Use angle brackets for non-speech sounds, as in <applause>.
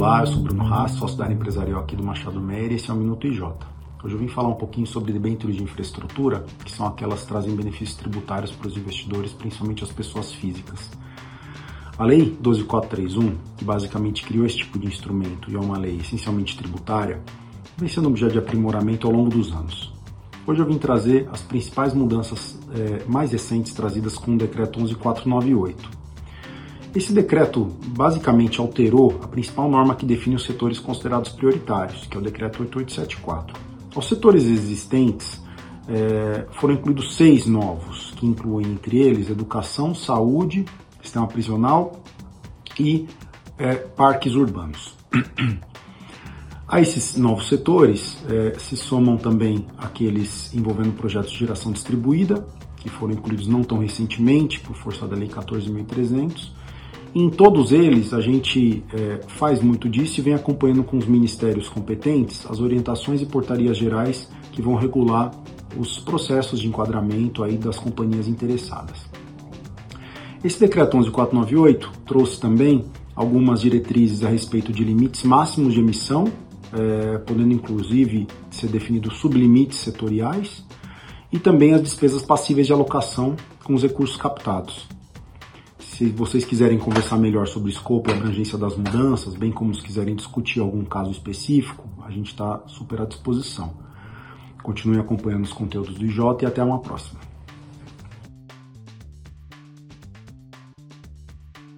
Olá, eu sou Bruno Haas, sócio da área empresarial aqui do Machado Meire e esse é o Minuto IJ. Hoje eu vim falar um pouquinho sobre debêntures de infraestrutura, que são aquelas que trazem benefícios tributários para os investidores, principalmente as pessoas físicas. A Lei 12431, que basicamente criou esse tipo de instrumento e é uma lei essencialmente tributária, vem sendo objeto de aprimoramento ao longo dos anos. Hoje eu vim trazer as principais mudanças é, mais recentes trazidas com o Decreto 11498. Esse decreto basicamente alterou a principal norma que define os setores considerados prioritários, que é o Decreto 8874. Aos setores existentes é, foram incluídos seis novos, que incluem entre eles educação, saúde, sistema prisional e é, parques urbanos. <clears throat> A esses novos setores é, se somam também aqueles envolvendo projetos de geração distribuída, que foram incluídos não tão recentemente, por força da Lei 14.300. Em todos eles, a gente é, faz muito disso e vem acompanhando com os ministérios competentes as orientações e portarias gerais que vão regular os processos de enquadramento aí das companhias interessadas. Esse decreto 11498 trouxe também algumas diretrizes a respeito de limites máximos de emissão, é, podendo inclusive ser definidos sublimites setoriais, e também as despesas passíveis de alocação com os recursos captados. Se vocês quiserem conversar melhor sobre o escopo e abrangência das mudanças, bem como se quiserem discutir algum caso específico, a gente está super à disposição. Continue acompanhando os conteúdos do IJ e até uma próxima.